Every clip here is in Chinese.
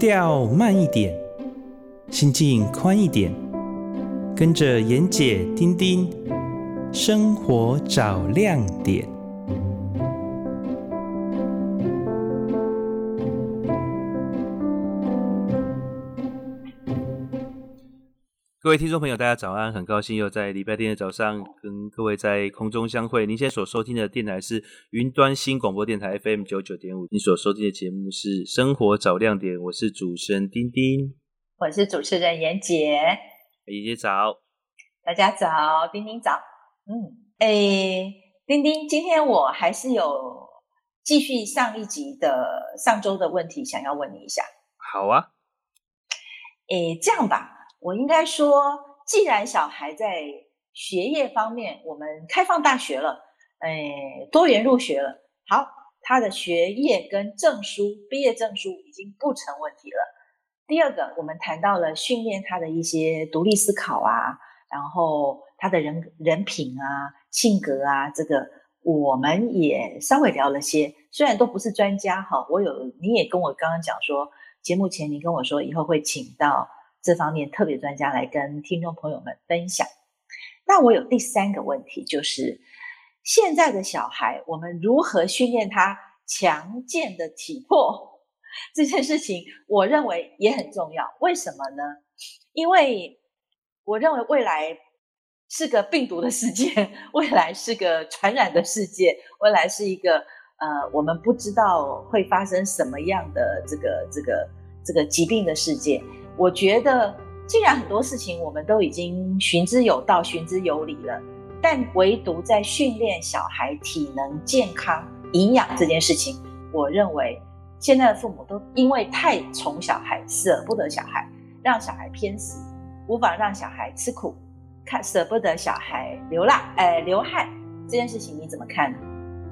调慢一点，心境宽一点，跟着妍姐丁丁，生活找亮点。各位听众朋友，大家早安！很高兴又在礼拜天的早上跟各位在空中相会。您现在所收听的电台是云端新广播电台 FM 九九点五，你所收听的节目是《生活找亮点》，我是主持人丁丁，我是主持人妍姐，妍姐早，大家早，丁丁早，嗯，诶，丁丁，今天我还是有继续上一集的上周的问题，想要问你一下。好啊，诶，这样吧。我应该说，既然小孩在学业方面，我们开放大学了，哎，多元入学了，好，他的学业跟证书、毕业证书已经不成问题了。第二个，我们谈到了训练他的一些独立思考啊，然后他的人人品啊、性格啊，这个我们也稍微聊了些，虽然都不是专家哈，我有你也跟我刚刚讲说，节目前你跟我说以后会请到。这方面特别专家来跟听众朋友们分享。那我有第三个问题，就是现在的小孩，我们如何训练他强健的体魄？这件事情，我认为也很重要。为什么呢？因为我认为未来是个病毒的世界，未来是个传染的世界，未来是一个呃，我们不知道会发生什么样的这个这个这个疾病的世界。我觉得，既然很多事情我们都已经循之有道、循之有理了，但唯独在训练小孩体能、健康、营养这件事情，我认为现在的父母都因为太宠小孩，舍不得小孩，让小孩偏食，无法让小孩吃苦，看舍不得小孩流浪，呃，流汗这件事情你怎么看呢？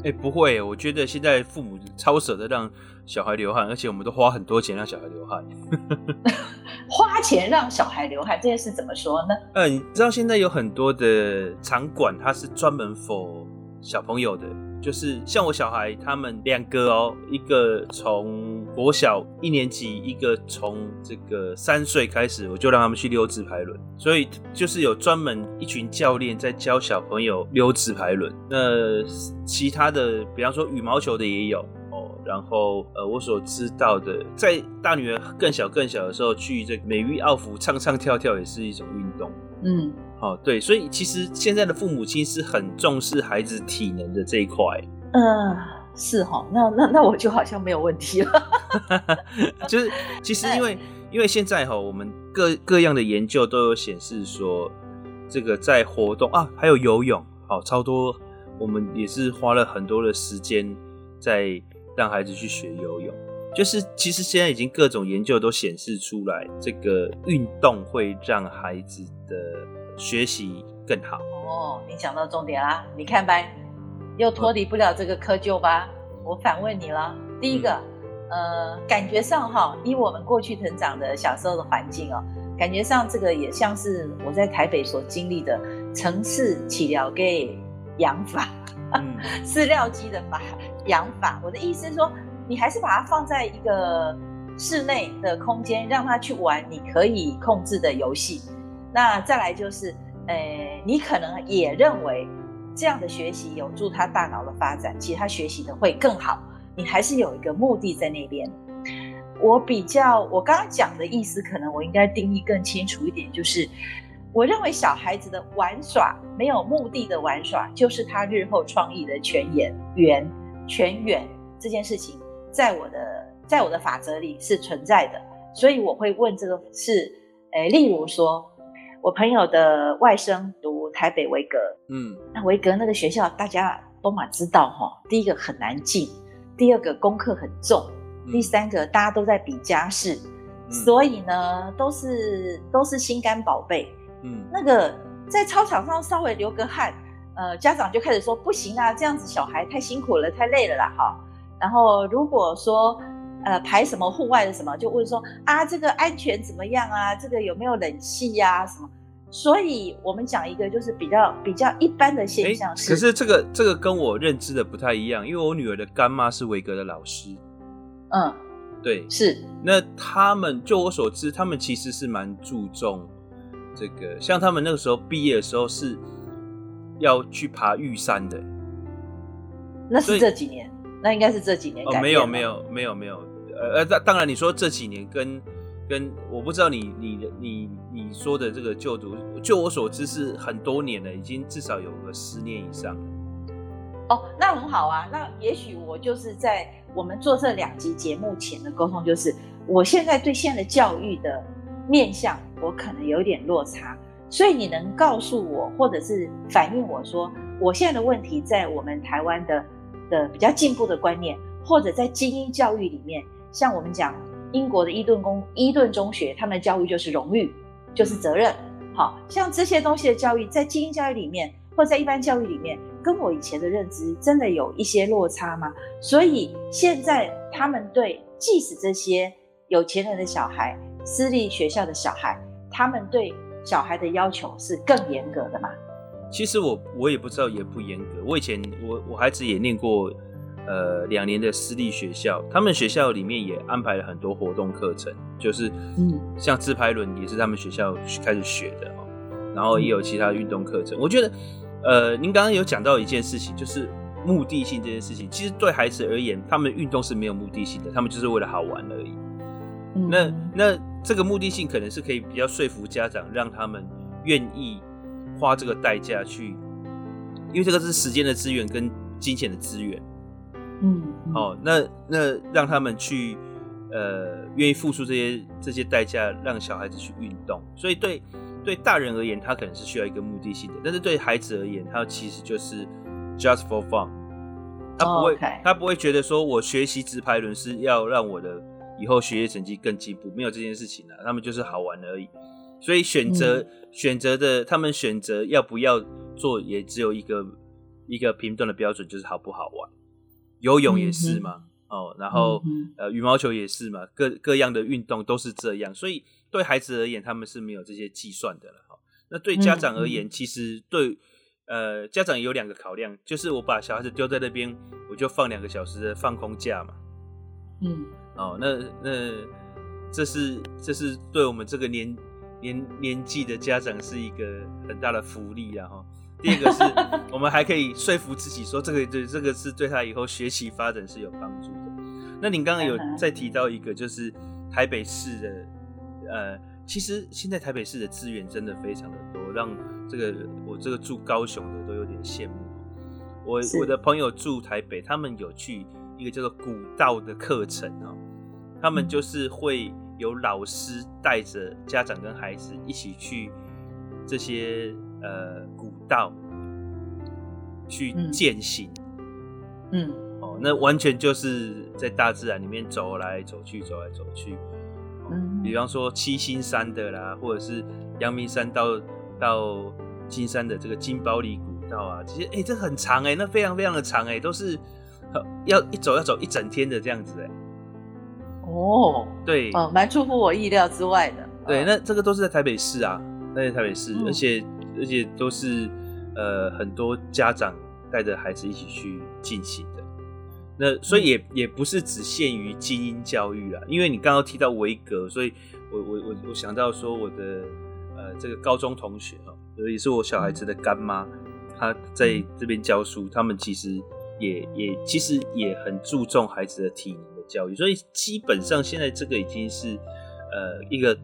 哎，不会，我觉得现在父母超舍得让小孩流汗，而且我们都花很多钱让小孩流汗。花钱让小孩流汗这件事怎么说呢？嗯，你知道现在有很多的场馆，它是专门 for 小朋友的。就是像我小孩他们两个哦，一个从国小一年级，一个从这个三岁开始，我就让他们去溜直排轮。所以就是有专门一群教练在教小朋友溜直排轮。那其他的，比方说羽毛球的也有。然后呃，我所知道的，在大女儿更小更小的时候，去这个美玉奥福唱唱跳跳也是一种运动。嗯。哦，对，所以其实现在的父母亲是很重视孩子体能的这一块。嗯、呃，是哈，那那那我就好像没有问题了。就是其实因为、呃、因为现在哈，我们各各样的研究都有显示说，这个在活动啊，还有游泳，好超多，我们也是花了很多的时间在让孩子去学游泳。就是其实现在已经各种研究都显示出来，这个运动会让孩子的。学习更好哦，你讲到重点啦！你看吧，又脱离不了这个窠臼吧？我反问你了。第一个，嗯、呃，感觉上哈，以我们过去成长的小时候的环境哦，感觉上这个也像是我在台北所经历的城市起了给养法，嗯、饲料鸡的法养法。我的意思是说，你还是把它放在一个室内的空间，让他去玩你可以控制的游戏。那再来就是，呃，你可能也认为这样的学习有助他大脑的发展，其实他学习的会更好。你还是有一个目的在那边。我比较，我刚刚讲的意思，可能我应该定义更清楚一点，就是我认为小孩子的玩耍没有目的的玩耍，就是他日后创意的泉源源泉源这件事情，在我的在我的法则里是存在的。所以我会问这个是，诶，例如说。我朋友的外甥读台北维格，嗯，那维格那个学校大家都嘛知道哈，第一个很难进，第二个功课很重，嗯、第三个大家都在比家世，嗯、所以呢都是都是心肝宝贝，嗯，那个在操场上稍微流个汗，呃，家长就开始说不行啊，这样子小孩太辛苦了，太累了啦，哈，然后如果说。呃，排什么户外的什么，就问说啊，这个安全怎么样啊？这个有没有冷气呀、啊？什么？所以我们讲一个就是比较比较一般的现象是。可是这个这个跟我认知的不太一样，因为我女儿的干妈是维格的老师。嗯，对，是。那他们就我所知，他们其实是蛮注重这个，像他们那个时候毕业的时候是要去爬玉山的。那是这几年，那应该是这几年。哦，没有没有没有没有，呃呃，当然你说这几年跟跟我不知道你你你你说的这个就读，就我所知是很多年了，已经至少有个十年以上了。哦，那很好啊。那也许我就是在我们做这两集节目前的沟通，就是我现在对现在的教育的面向，我可能有点落差，所以你能告诉我，或者是反映我说，我现在的问题在我们台湾的。的比较进步的观念，或者在精英教育里面，像我们讲英国的伊顿公伊顿中学，他们的教育就是荣誉，就是责任。好像这些东西的教育，在精英教育里面，或者在一般教育里面，跟我以前的认知真的有一些落差吗？所以现在他们对，即使这些有钱人的小孩、私立学校的小孩，他们对小孩的要求是更严格的嘛？其实我我也不知道严不严格。我以前我我孩子也念过，呃，两年的私立学校，他们学校里面也安排了很多活动课程，就是嗯，像自拍轮也是他们学校开始学的哦，然后也有其他运动课程。我觉得，呃，您刚刚有讲到一件事情，就是目的性这件事情，其实对孩子而言，他们运动是没有目的性的，他们就是为了好玩而已。那那这个目的性可能是可以比较说服家长，让他们愿意。花这个代价去，因为这个是时间的资源跟金钱的资源，嗯，哦，那那让他们去，呃，愿意付出这些这些代价，让小孩子去运动。所以对对大人而言，他可能是需要一个目的性的，但是对孩子而言，他其实就是 just for fun，他不会，oh. 他不会觉得说我学习直排轮是要让我的以后学业成绩更进步，没有这件事情啊，他们就是好玩而已。所以选择、嗯、选择的，他们选择要不要做，也只有一个一个评断的标准，就是好不好玩。游泳也是嘛，嗯、哦，然后、嗯、呃羽毛球也是嘛，各各样的运动都是这样。所以对孩子而言，他们是没有这些计算的了。哈，那对家长而言，嗯、其实对呃家长有两个考量，就是我把小孩子丢在那边，我就放两个小时的放空假嘛。嗯，哦，那那这是这是对我们这个年。年年纪的家长是一个很大的福利啊！哈，第二个是 我们还可以说服自己说，这个对这个是对他以后学习发展是有帮助的。那您刚刚有再提到一个，就是台北市的，呃，其实现在台北市的资源真的非常的多，让这个我这个住高雄的都有点羡慕。我我的朋友住台北，他们有去一个叫做古道的课程哦，他们就是会。有老师带着家长跟孩子一起去这些呃古道去践行，嗯，哦，那完全就是在大自然里面走来走去，走来走去。哦、嗯，比方说七星山的啦，或者是阳明山到到金山的这个金包里古道啊，其实哎、欸，这很长哎、欸，那非常非常的长哎、欸，都是要一走要走一整天的这样子哎、欸。哦，对，哦，蛮出乎我意料之外的。对，那这个都是在台北市啊，在台北市，嗯、而且而且都是呃很多家长带着孩子一起去进行的。那所以也、嗯、也不是只限于精英教育啊，因为你刚刚提到维格，所以我我我我想到说我的呃这个高中同学哈，也是我小孩子的干妈，她在这边教书，他们其实也也其实也很注重孩子的体能。教育，所以基本上现在这个已经是呃一个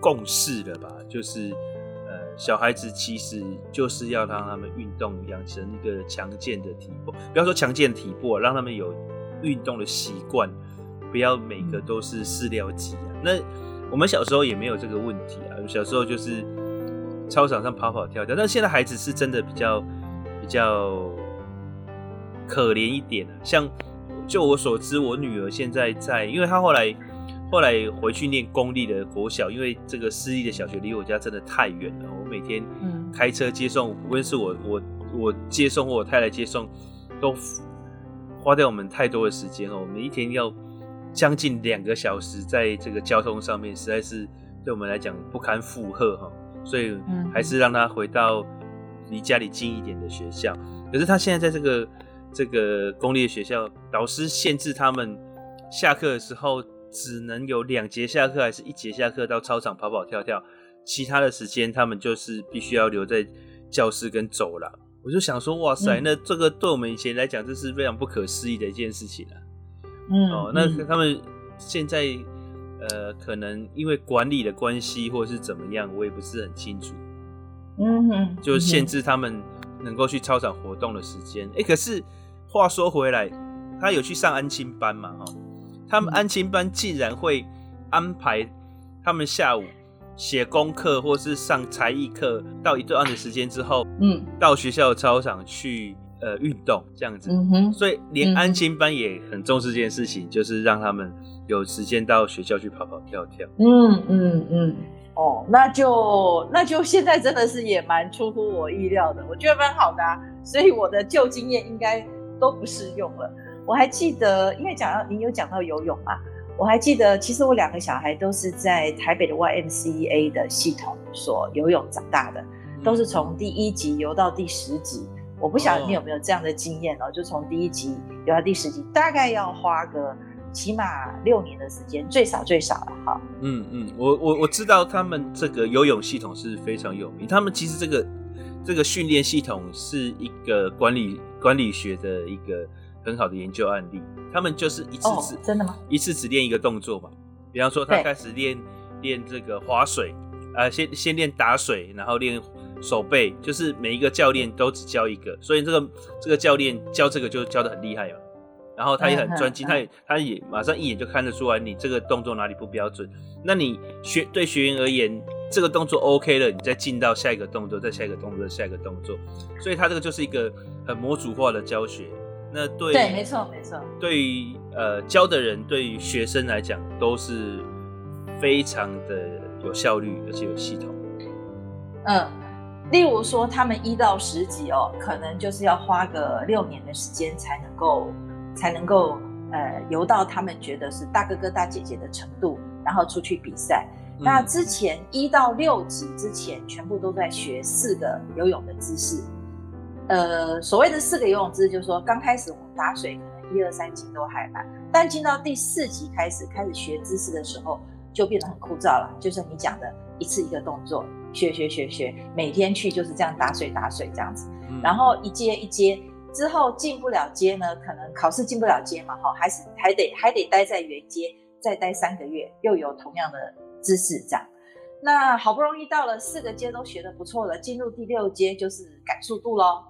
共识了吧？就是呃小孩子其实就是要让他们运动，养成一个强健的体魄。不要说强健体魄，让他们有运动的习惯，不要每个都是饲料鸡啊。那我们小时候也没有这个问题啊，小时候就是操场上跑跑跳跳。但现在孩子是真的比较比较可怜一点啊，像。就我所知，我女儿现在在，因为她后来后来回去念公立的国小，因为这个私立的小学离我家真的太远了。我每天开车接送，无论是我我我接送或我太太接送，都花掉我们太多的时间哦。我们一天要将近两个小时在这个交通上面，实在是对我们来讲不堪负荷哈。所以还是让她回到离家里近一点的学校。可是她现在在这个。这个公立的学校老师限制他们下课的时候只能有两节下课，还是一节下课到操场跑跑跳跳，其他的时间他们就是必须要留在教室跟走廊。我就想说，哇塞，嗯、那这个对我们以前来讲，这是非常不可思议的一件事情啊。嗯，哦，那他们现在呃，可能因为管理的关系，或者是怎么样，我也不是很清楚。嗯哼，就限制他们能够去操场活动的时间。哎、欸，可是话说回来，他有去上安亲班嘛？哈，他们安亲班竟然会安排他们下午。写功课或是上才艺课，到一段的时间之后，嗯，到学校的操场去呃运动这样子，嗯哼，所以连安亲班也很重视这件事情，嗯、就是让他们有时间到学校去跑跑跳跳。嗯嗯嗯，哦，那就那就现在真的是也蛮出乎我意料的，我觉得蛮好的啊，所以我的旧经验应该都不适用了。我还记得，因为讲到你有讲到游泳嘛。我还记得，其实我两个小孩都是在台北的 YMCA 的系统所游泳长大的，都是从第一级游到第十级。我不晓得你有没有这样的经验哦？就从第一级游到第十级，大概要花个起码六年的时间，最少最少了哈。嗯嗯，我我我知道他们这个游泳系统是非常有名，他们其实这个这个训练系统是一个管理管理学的一个。很好的研究案例，他们就是一次只、哦、真的吗？一次只练一个动作嘛。比方说，他开始练练这个划水，呃，先先练打水，然后练手背，就是每一个教练都只教一个，所以这个这个教练教这个就教的很厉害嘛。然后他也很专精，他也他也马上一眼就看得出来你这个动作哪里不标准。那你学对学员而言，这个动作 OK 了，你再进到下一个动作，再下一个动作，下一个动作。所以他这个就是一个很模组化的教学。那对对，没错没错。对于呃教的人，对于学生来讲，都是非常的有效率，而且有系统。嗯，例如说，他们一到十级哦，可能就是要花个六年的时间才能够才能够呃游到他们觉得是大哥哥大姐姐的程度，然后出去比赛。嗯、那之前一到六级之前，全部都在学四个游泳的姿势。呃，所谓的四个游泳姿势，就是说刚开始我们打水，可能一二三级都还难，但进到第四级开始开始学姿势的时候，就变得很枯燥了。就是你讲的一次一个动作，学学学学，每天去就是这样打水打水这样子，嗯、然后一阶一阶之后进不了阶呢，可能考试进不了阶嘛，哈，还是还得还得待在原阶，再待三个月，又有同样的姿势这样。那好不容易到了四个阶都学得不错了，进入第六阶就是赶速度喽。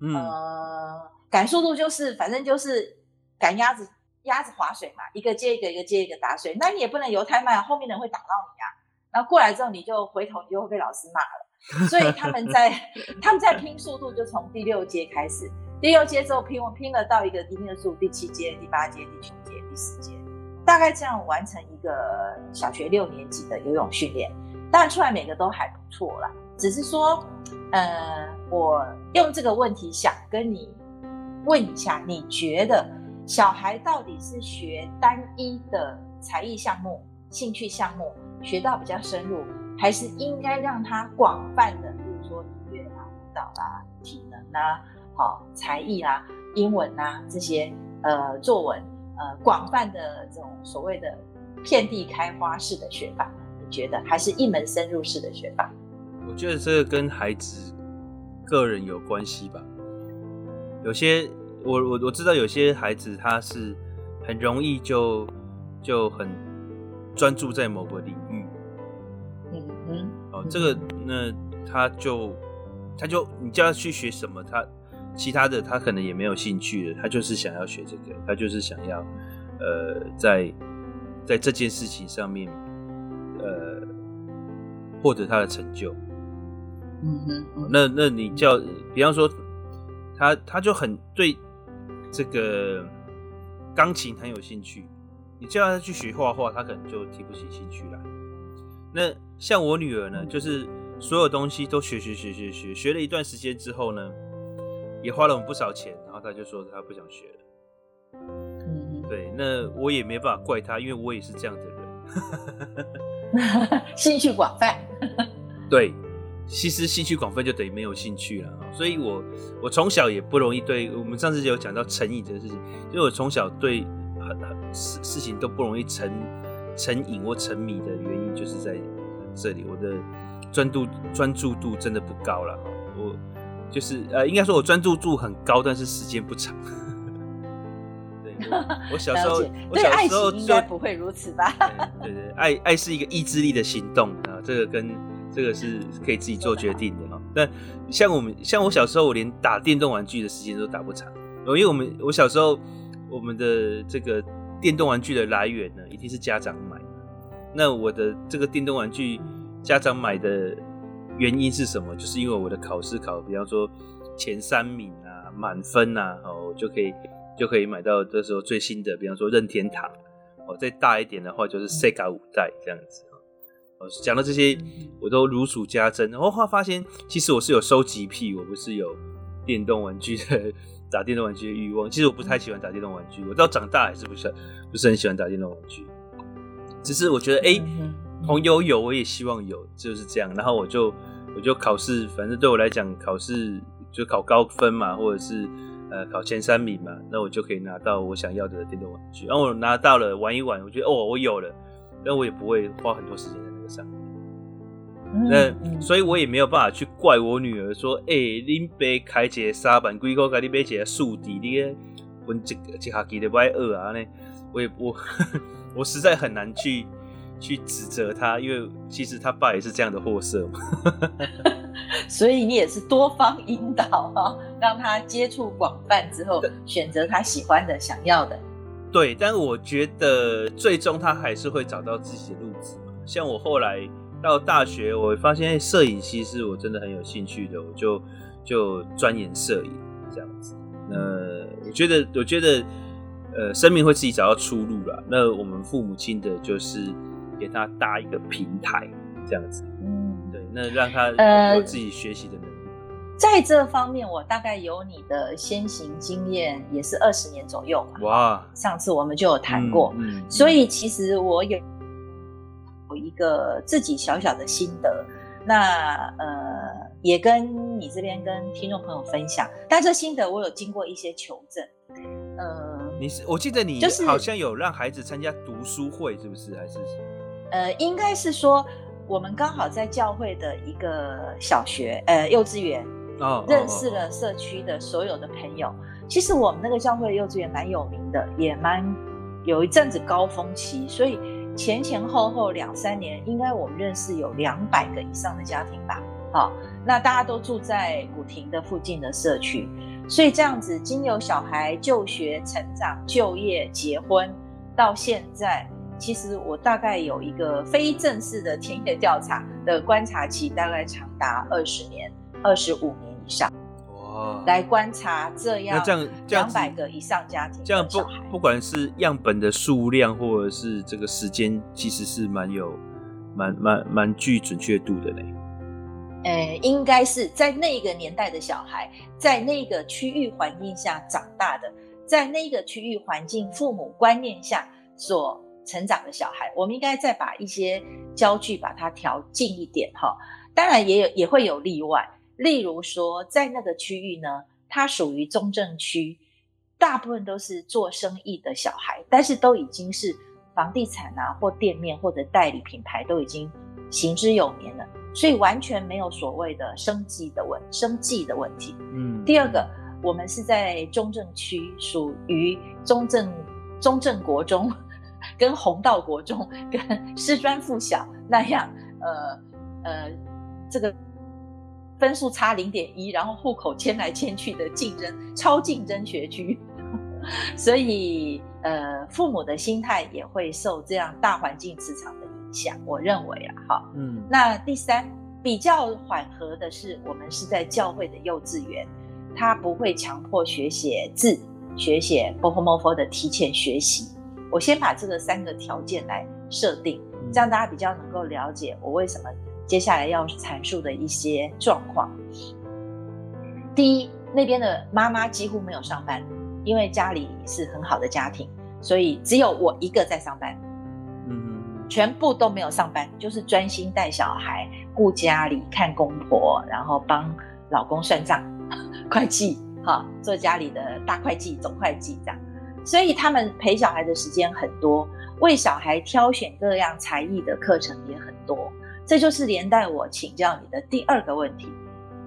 嗯、呃，赶速度就是，反正就是赶鸭子，鸭子划水嘛，一个接一个，一个接一个打水。那你也不能游太慢，后面的人会打到你啊。然后过来之后，你就回头，你就会被老师骂了。所以他们在 他们在拼速度，就从第六阶开始，第六阶之后拼，我拼了到一个一定的数，第七阶、第八阶、第九阶、第十阶，大概这样完成一个小学六年级的游泳训练。当然出来每个都还不错啦，只是说，呃。我用这个问题想跟你问一下，你觉得小孩到底是学单一的才艺项目、兴趣项目学到比较深入，还是应该让他广泛的，比如说音乐啊、舞蹈啊、体能啊、好才艺啊、英文啊这些呃作文呃广泛的这种所谓的遍地开花式的学法？你觉得还是一门深入式的学法？我觉得这个跟孩子。个人有关系吧，有些我我我知道有些孩子他是很容易就就很专注在某个领域，嗯嗯，哦，这个那他就他就你叫他去学什么，他其他的他可能也没有兴趣了，他就是想要学这个，他就是想要呃在在这件事情上面呃获得他的成就。嗯哼，那那你叫，比方说，他他就很对这个钢琴很有兴趣，你叫他去学画画，他可能就提不起兴趣来。那像我女儿呢，就是所有东西都学学学学学，学了一段时间之后呢，也花了我们不少钱，然后他就说他不想学了。嗯，对，那我也没办法怪他，因为我也是这样的人，兴趣广泛，对。其实兴趣广泛就等于没有兴趣了，所以我我从小也不容易对，我们上次就有讲到成瘾这个事情，因为我从小对很很事事情都不容易成成瘾或沉迷的原因，就是在这里。我的专注专注度真的不高了，我就是呃，应该说我专注度很高，但是时间不长。对，我小时候，我小时候应该不会如此吧？对对，爱爱是一个意志力的行动啊，这个跟这个是可以自己做决定的哈。但像我们，像我小时候，我连打电动玩具的时间都打不长。因为我们我小时候，我们的这个电动玩具的来源呢，一定是家长买。那我的这个电动玩具家长买的原因是什么？就是因为我的考试考，比方说前三名啊，满分啊，哦，就可以就可以买到这时候最新的，比方说任天堂。哦，再大一点的话，就是 Sega 五代这样子。哦，讲到这些，我都如数家珍。然后后来发现，其实我是有收集癖，我不是有电动玩具的。打电动玩具的欲望，其实我不太喜欢打电动玩具。我到长大还是不是不是很喜欢打电动玩具。只是我觉得，哎、欸，朋友有，我也希望有，就是这样。然后我就我就考试，反正对我来讲，考试就考高分嘛，或者是呃考前三名嘛，那我就可以拿到我想要的电动玩具。然后我拿到了，玩一玩，我觉得哦，我有了，但我也不会花很多时间上面。那、嗯、所以，我也没有办法去怪我女儿说：“哎、欸，恁爸开一个沙板，龟哥给你买一个树底，你个分一一学期的不爱饿啊？”呢，我也我 我实在很难去去指责他，因为其实他爸也是这样的货色嘛。所以你也是多方引导哈，让他接触广泛之后，选择他喜欢的、想要的。对，但我觉得最终他还是会找到自己的路子。像我后来。到大学，我发现摄影其实我真的很有兴趣的，我就就钻研摄影这样子。那我觉得，我觉得，呃，生命会自己找到出路啦。那我们父母亲的就是给他搭一个平台，这样子。嗯，对，那让他有自己学习的能力。呃，在这方面，我大概有你的先行经验，也是二十年左右嘛。哇，上次我们就有谈过，嗯，嗯，所以其实我有。有一个自己小小的心得，那呃也跟你这边跟听众朋友分享。但这心得我有经过一些求证。呃，你是我记得你就是好像有让孩子参加读书会，是不是？还是呃，应该是说我们刚好在教会的一个小学呃幼稚园哦，认识了社区的所有的朋友。其实我们那个教会的幼稚园蛮有名的，也蛮有一阵子高峰期，所以。前前后后两三年，应该我们认识有两百个以上的家庭吧。好，那大家都住在古亭的附近的社区，所以这样子，经由小孩就学、成长、就业、结婚，到现在，其实我大概有一个非正式的田野调查的观察期，大概长达二十年、二十五年以上。来观察这样，那这样两百个以上家庭，这样不不管是样本的数量或者是这个时间，其实是蛮有蛮蛮蛮具准确度的嘞。呃，应该是在那个年代的小孩，在那个区域环境下长大的，在那个区域环境父母观念下所成长的小孩，我们应该再把一些焦距把它调近一点哈。当然也有也会有例外。例如说，在那个区域呢，它属于中正区，大部分都是做生意的小孩，但是都已经是房地产啊，或店面或者代理品牌都已经行之有年了，所以完全没有所谓的生计的问生计的问题。嗯，第二个，我们是在中正区，属于中正中正国中，跟弘道国中，跟师专附小那样，呃呃，这个。分数差零点一，然后户口迁来迁去的竞争 超竞争学区，所以呃，父母的心态也会受这样大环境磁场的影响。我认为啊，哈，嗯，那第三比较缓和的是，我们是在教会的幼稚园，他不会强迫学写字、学写 b o h o m f o 的提前学习。我先把这个三个条件来设定，这样大家比较能够了解我为什么。接下来要阐述的一些状况。第一，那边的妈妈几乎没有上班，因为家里是很好的家庭，所以只有我一个在上班。嗯，全部都没有上班，就是专心带小孩、顾家里、看公婆，然后帮老公算账、会计，哈，做家里的大会计、总会计这样。所以他们陪小孩的时间很多，为小孩挑选各样才艺的课程也很多。这就是连带我请教你的第二个问题：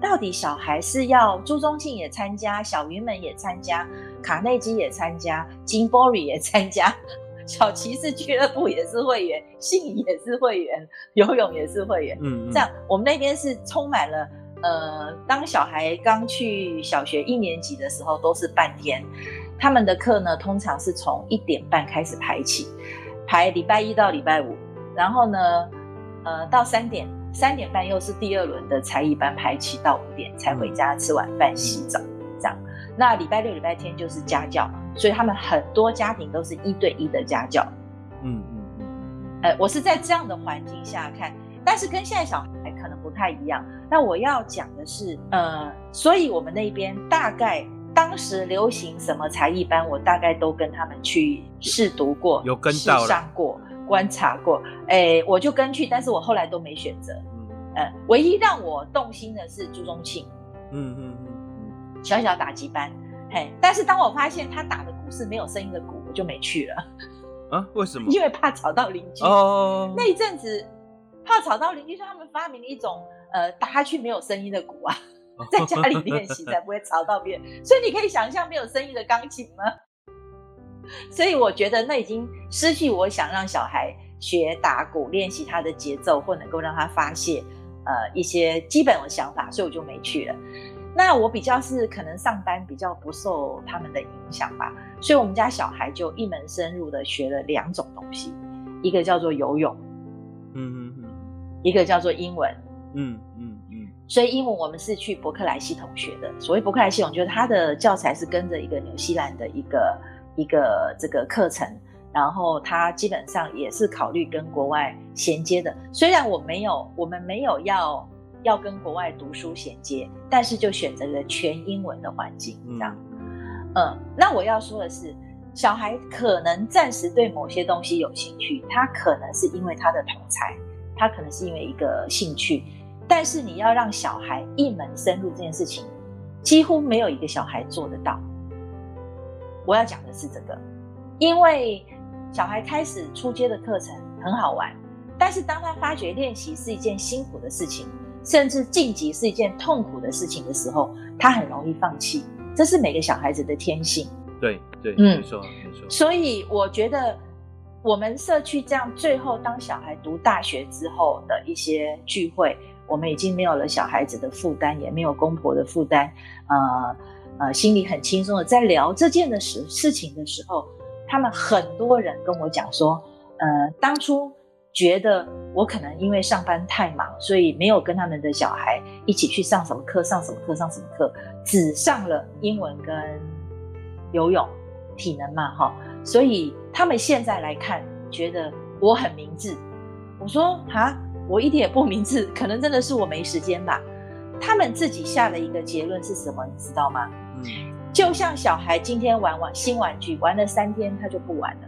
到底小孩是要朱宗庆也参加，小云门也参加，卡内基也参加，金波里也参加？小骑士俱乐部也是会员，信也是会员，游泳也是会员。嗯，嗯，这样我们那边是充满了。呃，当小孩刚去小学一年级的时候，都是半天。他们的课呢，通常是从一点半开始排起，排礼拜一到礼拜五。然后呢，呃，到三点，三点半又是第二轮的才艺班排起，到五点才回家吃晚饭、洗澡。这样，那礼拜六、礼拜天就是家教。所以他们很多家庭都是一对一的家教，嗯嗯嗯，呃，我是在这样的环境下看，但是跟现在小孩可能不太一样。那我要讲的是，呃，所以我们那边大概当时流行什么才艺班，我大概都跟他们去试读过，有跟到上过，观察过，哎，我就跟去，但是我后来都没选择，嗯，呃，唯一让我动心的是朱宗庆，嗯嗯嗯嗯，小小打击班。嘿，但是当我发现他打的鼓是没有声音的鼓，我就没去了。啊？为什么？因为怕吵到邻居。哦。那一阵子怕吵到邻居，说他们发明了一种呃打下去没有声音的鼓啊，在家里练习才不会吵到别人。所以你可以想象没有声音的钢琴吗？所以我觉得那已经失去我想让小孩学打鼓练习他的节奏，或能够让他发泄呃一些基本的想法，所以我就没去了。那我比较是可能上班比较不受他们的影响吧，所以我们家小孩就一门深入的学了两种东西，一个叫做游泳，嗯嗯嗯，一个叫做英文，嗯嗯嗯。所以英文我们是去伯克莱系统学的，所谓伯克莱系统就是它的教材是跟着一个纽西兰的一个一个这个课程，然后它基本上也是考虑跟国外衔接的。虽然我没有，我们没有要。要跟国外读书衔接，但是就选择了全英文的环境，这样。嗯，那我要说的是，小孩可能暂时对某些东西有兴趣，他可能是因为他的同才，他可能是因为一个兴趣，但是你要让小孩一门深入这件事情，几乎没有一个小孩做得到。我要讲的是这个，因为小孩开始初阶的课程很好玩，但是当他发觉练习是一件辛苦的事情。甚至晋级是一件痛苦的事情的时候，他很容易放弃，这是每个小孩子的天性。对对，嗯，没错没错。所以我觉得，我们社区这样，最后当小孩读大学之后的一些聚会，我们已经没有了小孩子的负担，也没有公婆的负担，呃呃，心里很轻松的在聊这件的事事情的时候，他们很多人跟我讲说，呃，当初。觉得我可能因为上班太忙，所以没有跟他们的小孩一起去上什么课，上什么课，上什么课，只上了英文跟游泳、体能嘛，哈。所以他们现在来看，觉得我很明智。我说哈，我一点也不明智，可能真的是我没时间吧。他们自己下的一个结论是什么，你知道吗？就像小孩今天玩玩新玩具，玩了三天他就不玩了。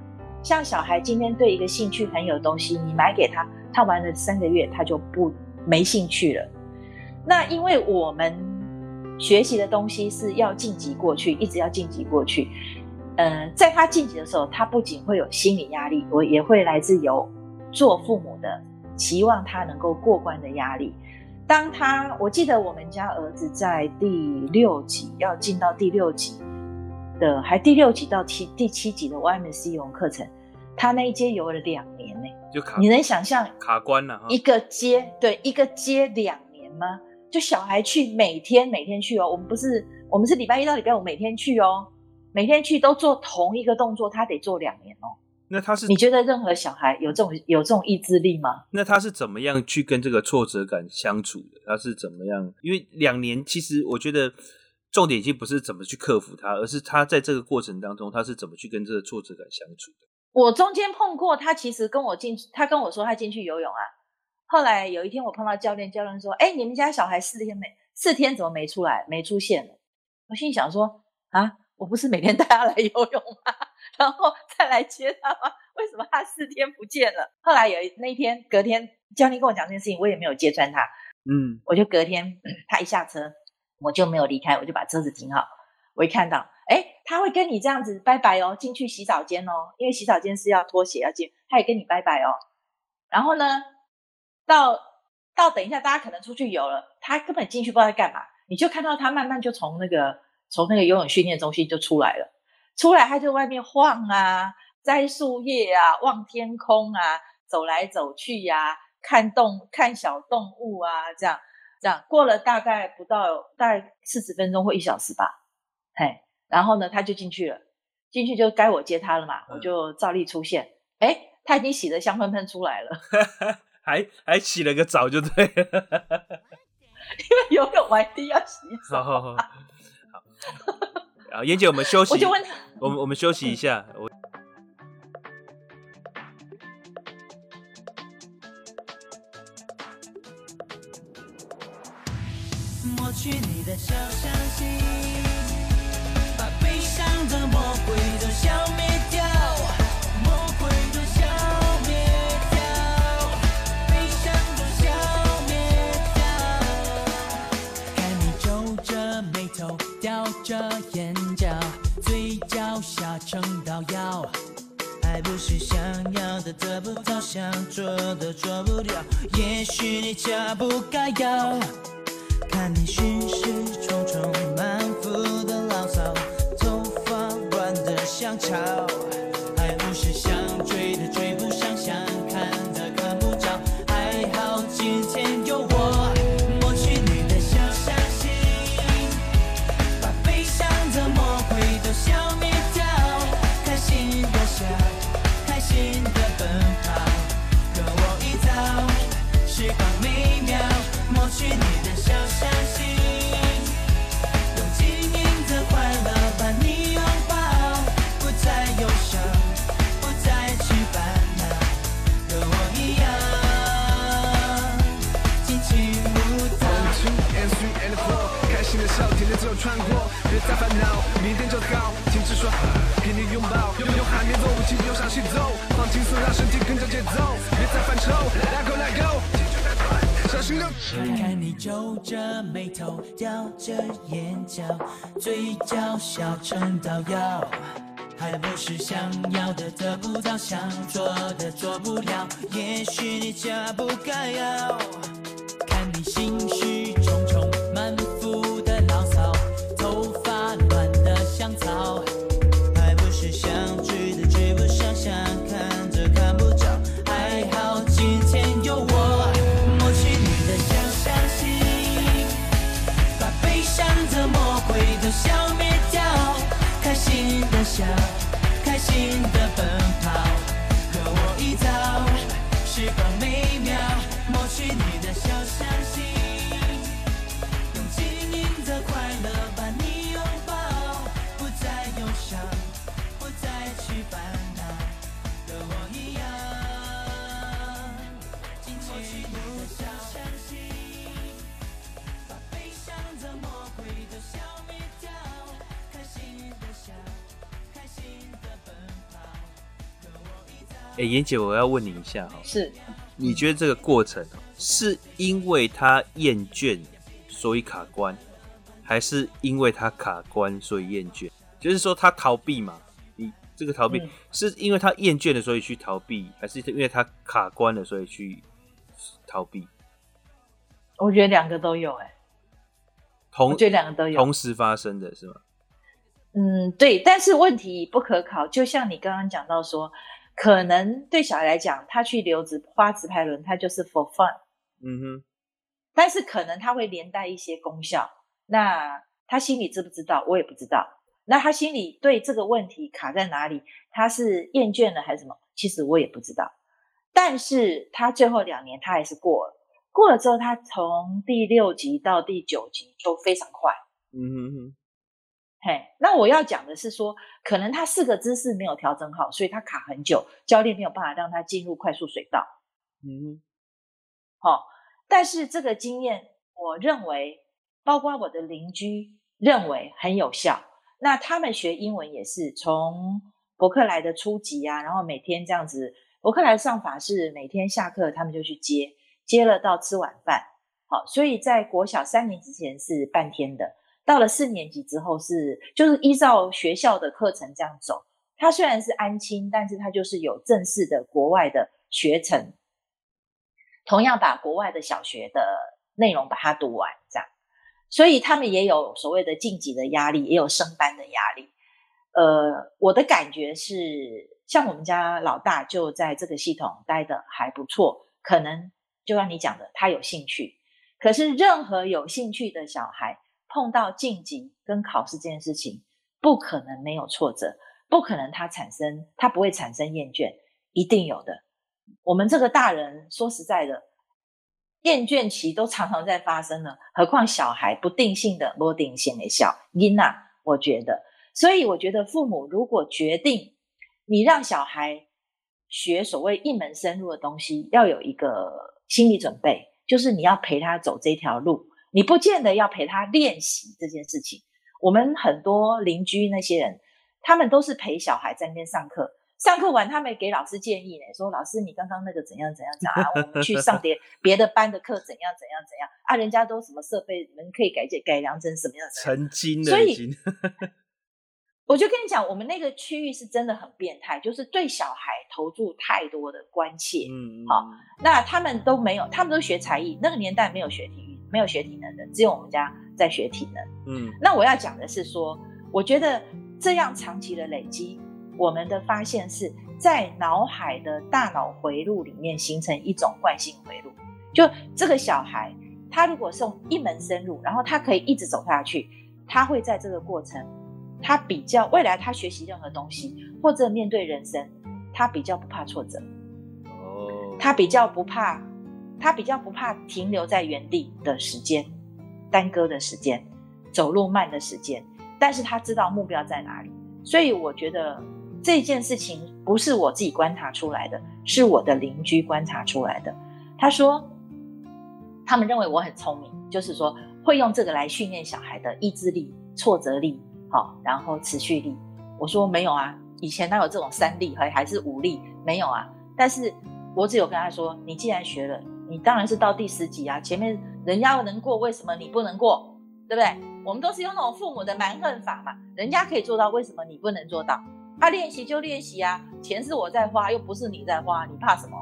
像小孩今天对一个兴趣很有东西，你买给他，他玩了三个月，他就不没兴趣了。那因为我们学习的东西是要晋级过去，一直要晋级过去。呃，在他晋级的时候，他不仅会有心理压力，我也会来自有做父母的期望他能够过关的压力。当他，我记得我们家儿子在第六级要进到第六级。的还第六级到七第七级的 YMC 游泳课程，他那一阶游了两年呢，就卡，你能想象卡关了？一个阶对一个阶两年吗？就小孩去每天每天去哦，我们不是我们是礼拜一到礼拜五每天去哦，每天去都做同一个动作，他得做两年哦。那他是你觉得任何小孩有这种有这种意志力吗？那他是怎么样去跟这个挫折感相处的？他是怎么样？因为两年其实我觉得。重点已经不是怎么去克服他，而是他在这个过程当中，他是怎么去跟这个挫折感相处的。我中间碰过他，其实跟我进去，他跟我说他进去游泳啊。后来有一天我碰到教练，教练说：“哎，你们家小孩四天没四天怎么没出来，没出现了？”我心里想说：“啊，我不是每天带他来游泳吗？然后再来接他吗？为什么他四天不见了？”后来有一那一天隔天，教练跟我讲这件事情，我也没有揭穿他。嗯，我就隔天他一下车。我就没有离开，我就把车子停好。我一看到，哎，他会跟你这样子拜拜哦，进去洗澡间哦，因为洗澡间是要脱鞋要进，他也跟你拜拜哦。然后呢，到到等一下，大家可能出去游了，他根本进去不知道在干嘛，你就看到他慢慢就从那个从那个游泳训练中心就出来了，出来他就外面晃啊，摘树叶啊，望天空啊，走来走去呀、啊，看动看小动物啊，这样这样过了大概不到大概四十分钟或一小时吧，嘿。然后呢，他就进去了，进去就该我接他了嘛，我就照例出现。哎、嗯，他已经洗得香喷喷出来了，还还洗了个澡就对了，因为游泳完一定要洗澡。好好好，好，妍姐，我们休息。我就问他，我们我们休息一下。我抹去你的小伤心。把悲伤的魔鬼都消灭着眼角，嘴角下沉到腰，还不是想要的得不到，想做的做不了。也许你家不该要，看你事事重重，满腹的牢骚。头发乱的像草嘴角笑成到腰，还不是想要的得不到，想做的做不了。也许你家不该要，看你心事重重，满。哎，妍姐，我要问你一下哈，是，你觉得这个过程是因为他厌倦所以卡关，还是因为他卡关所以厌倦？就是说他逃避嘛？你这个逃避是因为他厌倦了所以去逃避，还是因为他卡关了所以去逃避？我觉得两个都有，哎，同，我觉得两个都有，同时发生的是吗？嗯，对，但是问题不可考，就像你刚刚讲到说。可能对小孩来讲，他去留直花直排轮，他就是 for fun。嗯哼。但是可能他会连带一些功效，那他心里知不知道？我也不知道。那他心里对这个问题卡在哪里？他是厌倦了还是什么？其实我也不知道。但是他最后两年他还是过了，过了之后，他从第六集到第九集都非常快。嗯哼哼。嘿，那我要讲的是说，可能他四个姿势没有调整好，所以他卡很久，教练没有办法让他进入快速水道。嗯，好、哦，但是这个经验，我认为，包括我的邻居认为很有效。那他们学英文也是从伯克莱的初级啊，然后每天这样子，伯克莱上法是每天下课他们就去接，接了到吃晚饭。好、哦，所以在国小三年之前是半天的。到了四年级之后是就是依照学校的课程这样走。他虽然是安亲，但是他就是有正式的国外的学程，同样把国外的小学的内容把它读完，这样，所以他们也有所谓的晋级的压力，也有升班的压力。呃，我的感觉是，像我们家老大就在这个系统待的还不错，可能就像你讲的，他有兴趣。可是任何有兴趣的小孩碰到晋级跟考试这件事情，不可能没有挫折。不可能，他产生，他不会产生厌倦，一定有的。我们这个大人说实在的，厌倦期都常常在发生了，何况小孩不定性的、不定性的小因啊，我觉得，所以我觉得父母如果决定你让小孩学所谓一门深入的东西，要有一个心理准备，就是你要陪他走这条路，你不见得要陪他练习这件事情。我们很多邻居那些人。他们都是陪小孩在那边上课，上课完他们给老师建议呢，说老师你刚刚那个怎样怎样讲啊，我们去上别 别的班的课怎样怎样怎样啊，人家都什么设备，你们可以改解改良成什么样子？成精了，所以我就跟你讲，我们那个区域是真的很变态，就是对小孩投注太多的关切。嗯，好，那他们都没有，他们都学才艺，那个年代没有学体育，没有学体能的，只有我们家在学体能。嗯，那我要讲的是说，我觉得。这样长期的累积，我们的发现是在脑海的大脑回路里面形成一种惯性回路。就这个小孩，他如果送一门深入，然后他可以一直走下去，他会在这个过程，他比较未来他学习任何东西或者面对人生，他比较不怕挫折。哦，他比较不怕，他比较不怕停留在原地的时间，耽搁的时间，走路慢的时间。但是他知道目标在哪里，所以我觉得这件事情不是我自己观察出来的，是我的邻居观察出来的。他说，他们认为我很聪明，就是说会用这个来训练小孩的意志力、挫折力，好，然后持续力。我说没有啊，以前哪有这种三力还还是五力？没有啊。但是我只有跟他说，你既然学了，你当然是到第十级啊，前面人家能过，为什么你不能过？对不对？我们都是用那种父母的蛮横法嘛，人家可以做到，为什么你不能做到？他、啊、练习就练习啊，钱是我在花，又不是你在花，你怕什么？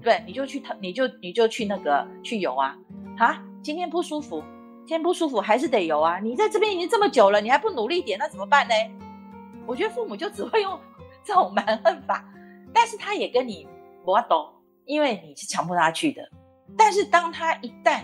对，你就去，你就你就去那个去游啊，啊，今天不舒服，天不舒服还是得游啊。你在这边已经这么久了，你还不努力点，那怎么办呢？我觉得父母就只会用 这种蛮横法，但是他也跟你不懂，因为你是强迫他去的。但是当他一旦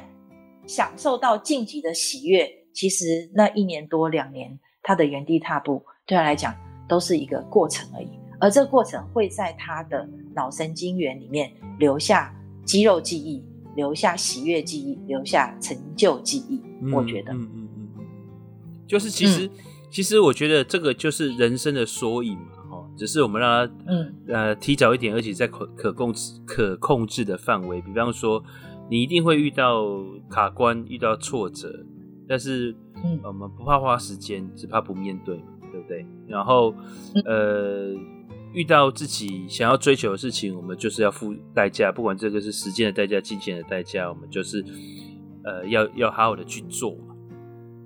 享受到晋级的喜悦，其实那一年多两年，他的原地踏步对他来讲都是一个过程而已，而这个过程会在他的脑神经元里面留下肌肉记忆，留下喜悦记忆，留下成就记忆。嗯、我觉得，嗯嗯嗯，就是其实、嗯、其实我觉得这个就是人生的缩影嘛，哈，只是我们让他嗯呃提早一点，而且在可可控制可控制的范围，比方说你一定会遇到卡关，遇到挫折。但是，嗯，我们不怕花时间，只怕不面对，对不对？然后，呃，遇到自己想要追求的事情，我们就是要付代价，不管这个是时间的代价、金钱的代价，我们就是，呃，要要好好的去做。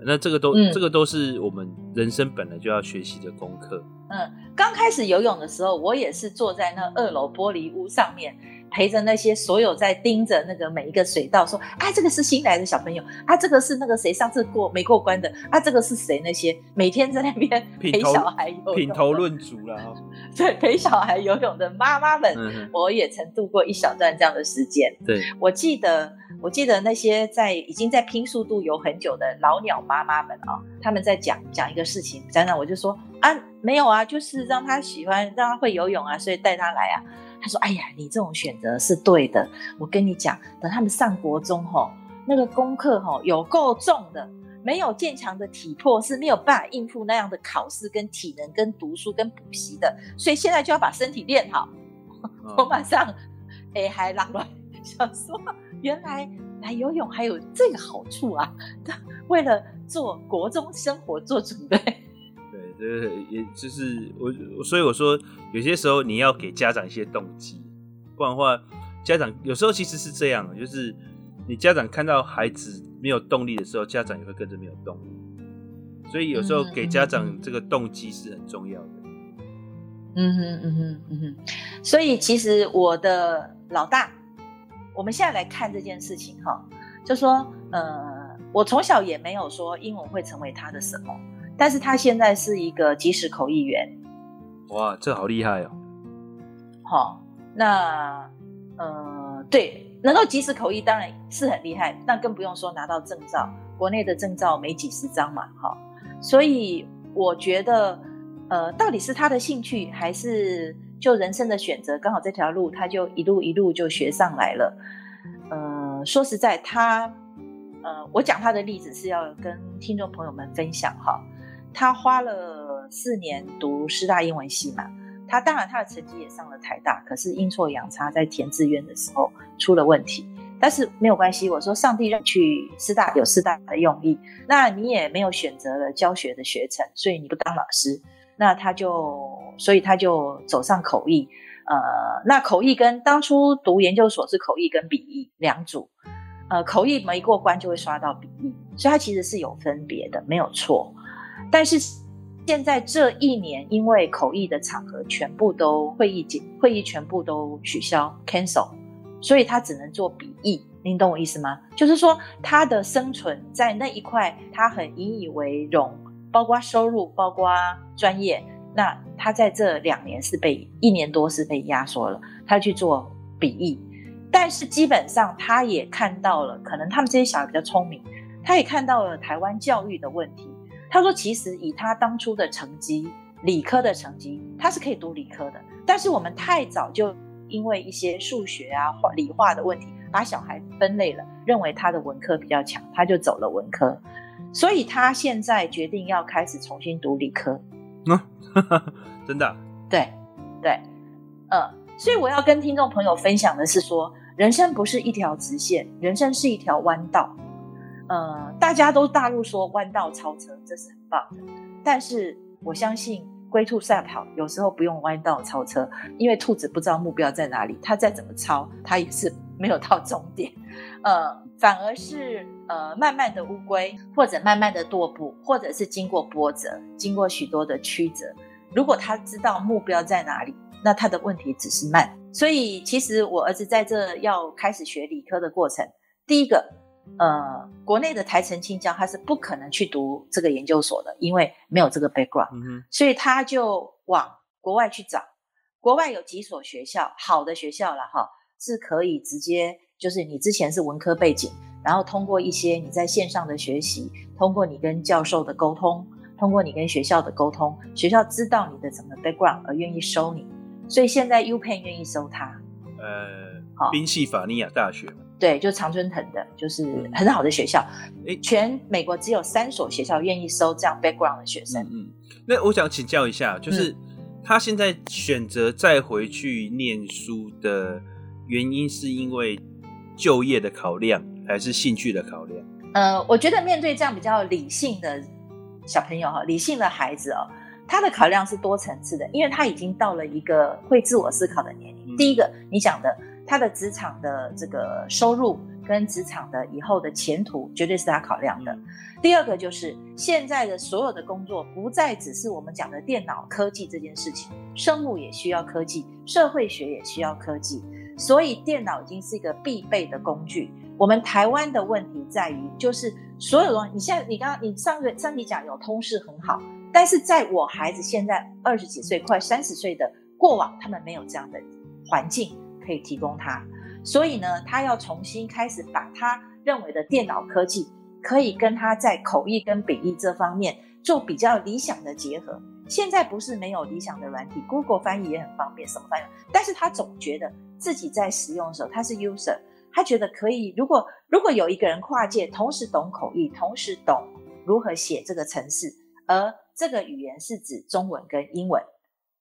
那这个都，嗯、这个都是我们人生本来就要学习的功课。嗯，刚开始游泳的时候，我也是坐在那二楼玻璃屋上面。陪着那些所有在盯着那个每一个水道，说：“啊，这个是新来的小朋友，啊，这个是那个谁上次过没过关的，啊，这个是谁？那些每天在那边陪小孩游泳，品头论足了。对，陪小孩游泳的妈妈们，嗯、我也曾度过一小段这样的时间。对，我记得，我记得那些在已经在拼速度游很久的老鸟妈妈们啊、哦，他们在讲讲一个事情，讲讲我就说啊，没有啊，就是让他喜欢，让他会游泳啊，所以带他来啊。”他说：“哎呀，你这种选择是对的。我跟你讲，等他们上国中吼，那个功课吼有够重的，没有健强的体魄是没有办法应付那样的考试、跟体能、跟读书、跟补习的。所以现在就要把身体练好。哦、我马上哎，还拉乱，想说原来来游泳还有这个好处啊！为了做国中生活做准备。”呃，也就是我，所以我说，有些时候你要给家长一些动机，不然的话，家长有时候其实是这样，就是你家长看到孩子没有动力的时候，家长也会跟着没有动力。所以有时候给家长这个动机是很重要的。嗯哼嗯哼嗯哼，所以其实我的老大，我们现在来看这件事情哈，就说呃，我从小也没有说英文会成为他的什么，但是他现在是一个即时口译员。哇，这好厉害哦！好，那呃，对，能够即时口译当然是很厉害，那更不用说拿到证照，国内的证照没几十张嘛，哈，所以我觉得。呃，到底是他的兴趣，还是就人生的选择？刚好这条路，他就一路一路就学上来了。呃，说实在，他，呃，我讲他的例子是要跟听众朋友们分享哈。他花了四年读师大英文系嘛，他当然他的成绩也上了台大，可是阴错阳差在填志愿的时候出了问题。但是没有关系，我说上帝让去师大有师大的用意，那你也没有选择了教学的学程，所以你不当老师。那他就，所以他就走上口译，呃，那口译跟当初读研究所是口译跟笔译两组，呃，口译没过关就会刷到笔译，所以它其实是有分别的，没有错。但是现在这一年，因为口译的场合全部都会议会议全部都取消 cancel，所以他只能做笔译。您懂我意思吗？就是说他的生存在那一块，他很引以为荣。包括收入，包括专业，那他在这两年是被一年多是被压缩了，他去做笔译，但是基本上他也看到了，可能他们这些小孩比较聪明，他也看到了台湾教育的问题。他说，其实以他当初的成绩，理科的成绩，他是可以读理科的，但是我们太早就因为一些数学啊、化理化的问题，把小孩分类了，认为他的文科比较强，他就走了文科。所以他现在决定要开始重新读理科，嗯，真的，对，对，呃，所以我要跟听众朋友分享的是说，人生不是一条直线，人生是一条弯道，呃，大家都大陆说弯道超车，这是很棒的，但是我相信龟兔赛跑有时候不用弯道超车，因为兔子不知道目标在哪里，它再怎么超，它也是 没有到终点，呃。反而是呃，慢慢的乌龟，或者慢慢的踱步，或者是经过波折，经过许多的曲折。如果他知道目标在哪里，那他的问题只是慢。所以，其实我儿子在这要开始学理科的过程，第一个，呃，国内的台城青椒他是不可能去读这个研究所的，因为没有这个 background，嗯，所以他就往国外去找。国外有几所学校，好的学校了哈，是可以直接。就是你之前是文科背景，然后通过一些你在线上的学习，通过你跟教授的沟通，通过你跟学校的沟通，学校知道你的整个 background 而愿意收你，所以现在 UPenn 愿意收他。呃，好，宾夕法尼亚大学。对，就常春藤的，就是很好的学校。诶，全美国只有三所学校愿意收这样 background 的学生。嗯，嗯，那我想请教一下，就是他现在选择再回去念书的原因，是因为？就业的考量还是兴趣的考量？呃，我觉得面对这样比较理性的小朋友哈，理性的孩子哦，他的考量是多层次的，因为他已经到了一个会自我思考的年龄。嗯、第一个，你讲的他的职场的这个收入跟职场的以后的前途，绝对是他考量的。嗯、第二个就是现在的所有的工作不再只是我们讲的电脑科技这件事情，生物也需要科技，社会学也需要科技。所以电脑已经是一个必备的工具。我们台湾的问题在于，就是所有东西你现在你刚刚你上个上集讲有通识很好，但是在我孩子现在二十几岁快三十岁的过往，他们没有这样的环境可以提供他，所以呢，他要重新开始把他认为的电脑科技可以跟他在口译跟笔译这方面做比较理想的结合。现在不是没有理想的软体，Google 翻译也很方便，什么翻译，但是他总觉得。自己在使用的时候，他是 user，他觉得可以。如果如果有一个人跨界，同时懂口译，同时懂如何写这个程式，而这个语言是指中文跟英文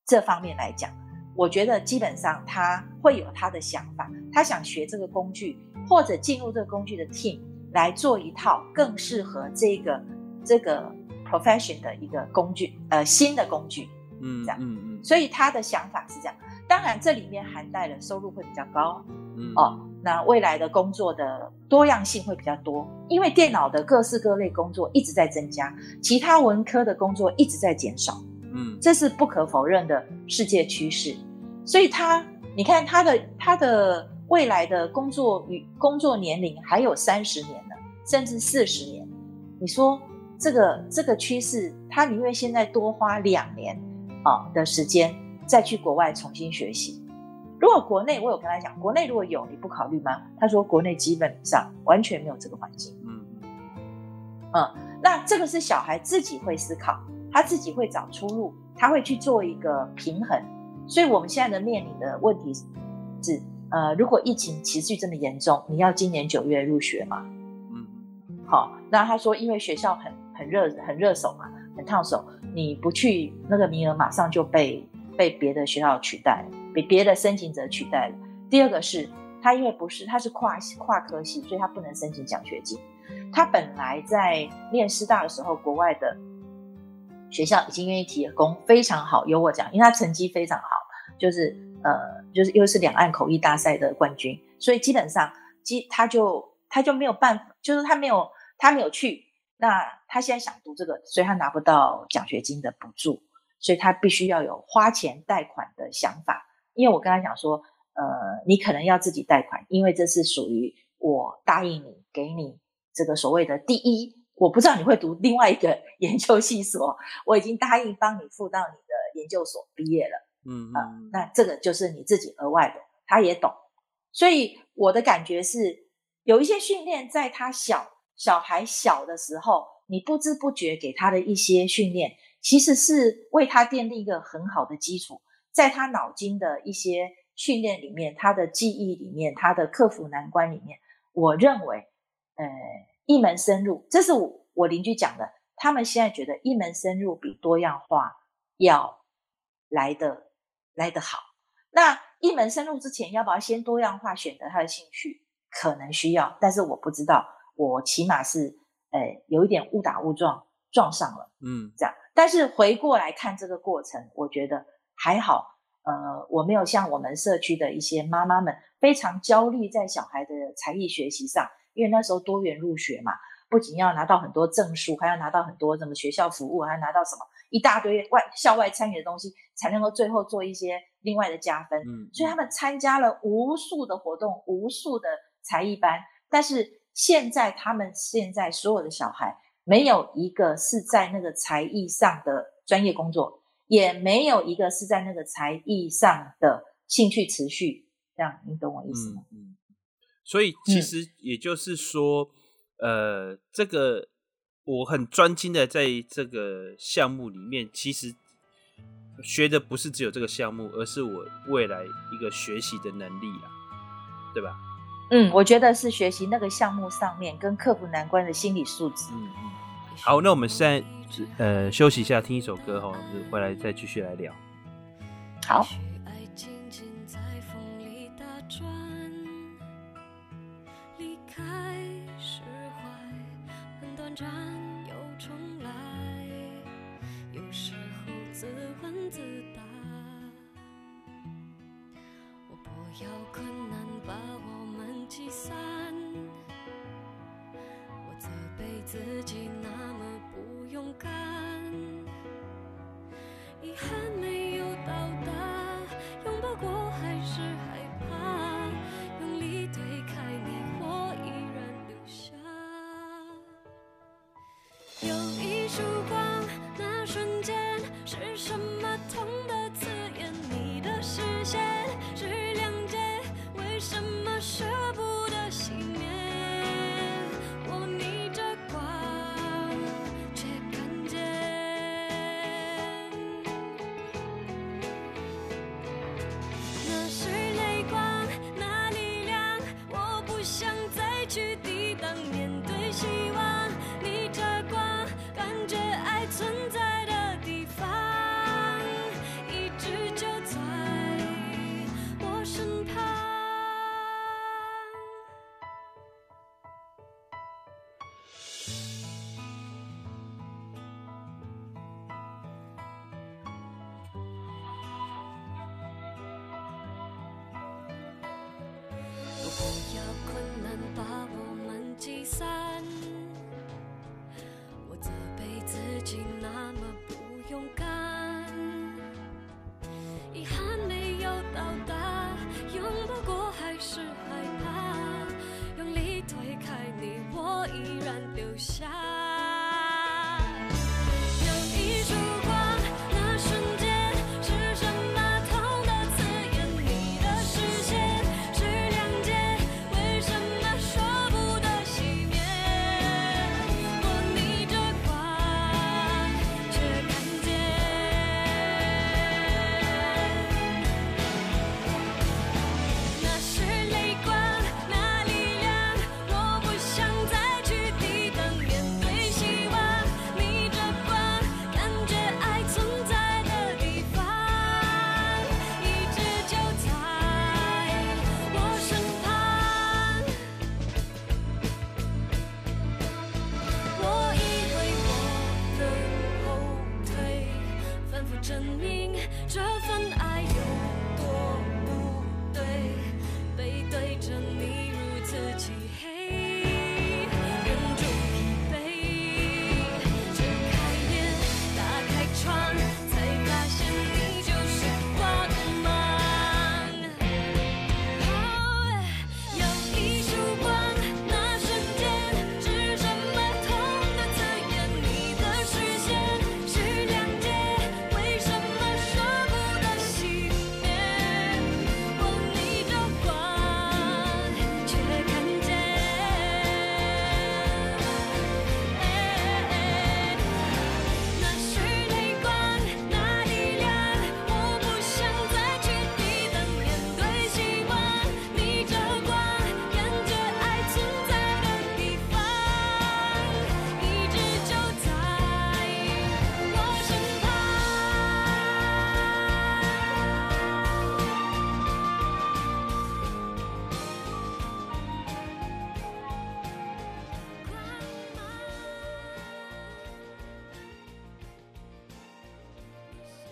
这方面来讲，我觉得基本上他会有他的想法，他想学这个工具，或者进入这个工具的 team 来做一套更适合这个这个 profession 的一个工具，呃，新的工具，嗯，这样，嗯嗯，所以他的想法是这样。当然，这里面含带了收入会比较高，嗯、哦，那未来的工作的多样性会比较多，因为电脑的各式各类工作一直在增加，其他文科的工作一直在减少。嗯，这是不可否认的世界趋势。所以他，你看他的他的未来的工作与工作年龄还有三十年呢，甚至四十年。你说这个这个趋势，他宁愿现在多花两年啊的时间再去国外重新学习。如果国内，我有跟他讲，国内如果有，你不考虑吗？他说国内基本上完全没有这个环境。嗯嗯，那这个是小孩自己会思考，他自己会找出路，他会去做一个平衡。所以我们现在的面临的问题是，呃，如果疫情持续真的严重，你要今年九月入学吗？嗯，好，那他说因为学校很很热很热手嘛，很烫手，你不去那个名额马上就被被别的学校取代了。被别的申请者取代了。第二个是他，因为不是他是跨跨科系，所以他不能申请奖学金。他本来在念师大的时候，国外的学校已经愿意提供非常好，有我讲，因为他成绩非常好，就是呃，就是又是两岸口译大赛的冠军，所以基本上，基他就他就没有办法，就是他没有他没有去。那他现在想读这个，所以他拿不到奖学金的补助，所以他必须要有花钱贷款的想法。因为我跟他讲说，呃，你可能要自己贷款，因为这是属于我答应你给你这个所谓的第一，我不知道你会读另外一个 研究系所，我已经答应帮你付到你的研究所毕业了，嗯啊、呃，那这个就是你自己额外的，他也懂，所以我的感觉是，有一些训练在他小小孩小的时候，你不知不觉给他的一些训练，其实是为他奠定一个很好的基础。在他脑筋的一些训练里面，他的记忆里面，他的克服难关里面，我认为，呃，一门深入，这是我我邻居讲的，他们现在觉得一门深入比多样化要来的来得好。那一门深入之前，要不要先多样化选择他的兴趣？可能需要，但是我不知道，我起码是，呃，有一点误打误撞撞上了，嗯，这样。但是回过来看这个过程，我觉得。还好，呃，我没有像我们社区的一些妈妈们非常焦虑在小孩的才艺学习上，因为那时候多元入学嘛，不仅要拿到很多证书，还要拿到很多什么学校服务，还要拿到什么一大堆外校外参与的东西，才能够最后做一些另外的加分。嗯，所以他们参加了无数的活动，无数的才艺班，但是现在他们现在所有的小孩没有一个是在那个才艺上的专业工作。也没有一个是在那个才艺上的兴趣持续，这样你懂我意思吗？嗯嗯。所以其实也就是说，嗯、呃，这个我很专心的在这个项目里面，其实学的不是只有这个项目，而是我未来一个学习的能力啊，对吧？嗯，我觉得是学习那个项目上面跟克服难关的心理素质。嗯嗯。好，那我们现在。呃，休息一下，听一首歌哈，回来再继续来聊。好。转又重来，有时候自问自答。我不要困难把我们击散，我责备自己那么不勇敢，遗憾没有。曙光。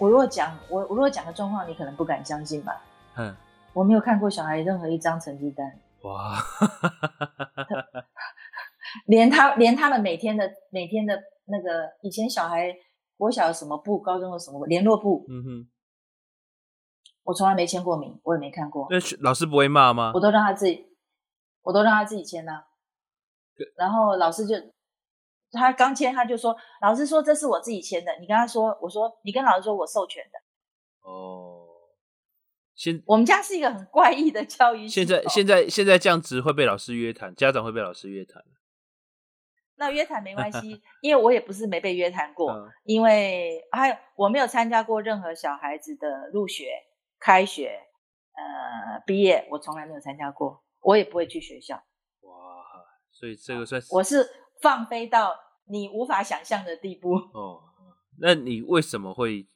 如果讲我我如果讲个状况，你可能不敢相信吧？嗯，我没有看过小孩任何一张成绩单。哇，连他连他们每天的每天的那个以前小孩国小有什么部，高中有什么联络部，嗯哼，我从来没签过名，我也没看过。那老师不会骂吗？我都让他自己，我都让他自己签呐、啊。然后老师就他刚签，他就说，老师说这是我自己签的。你跟他说，我说你跟老师说我授权的。哦，现我们家是一个很怪异的教育。现在现在现在这样子会被老师约谈，家长会被老师约谈。那约谈没关系，因为我也不是没被约谈过，嗯、因为还有我没有参加过任何小孩子的入学、开学、呃毕业，我从来没有参加过，我也不会去学校。哇，所以这个算是我是放飞到你无法想象的地步。哦，那你为什么会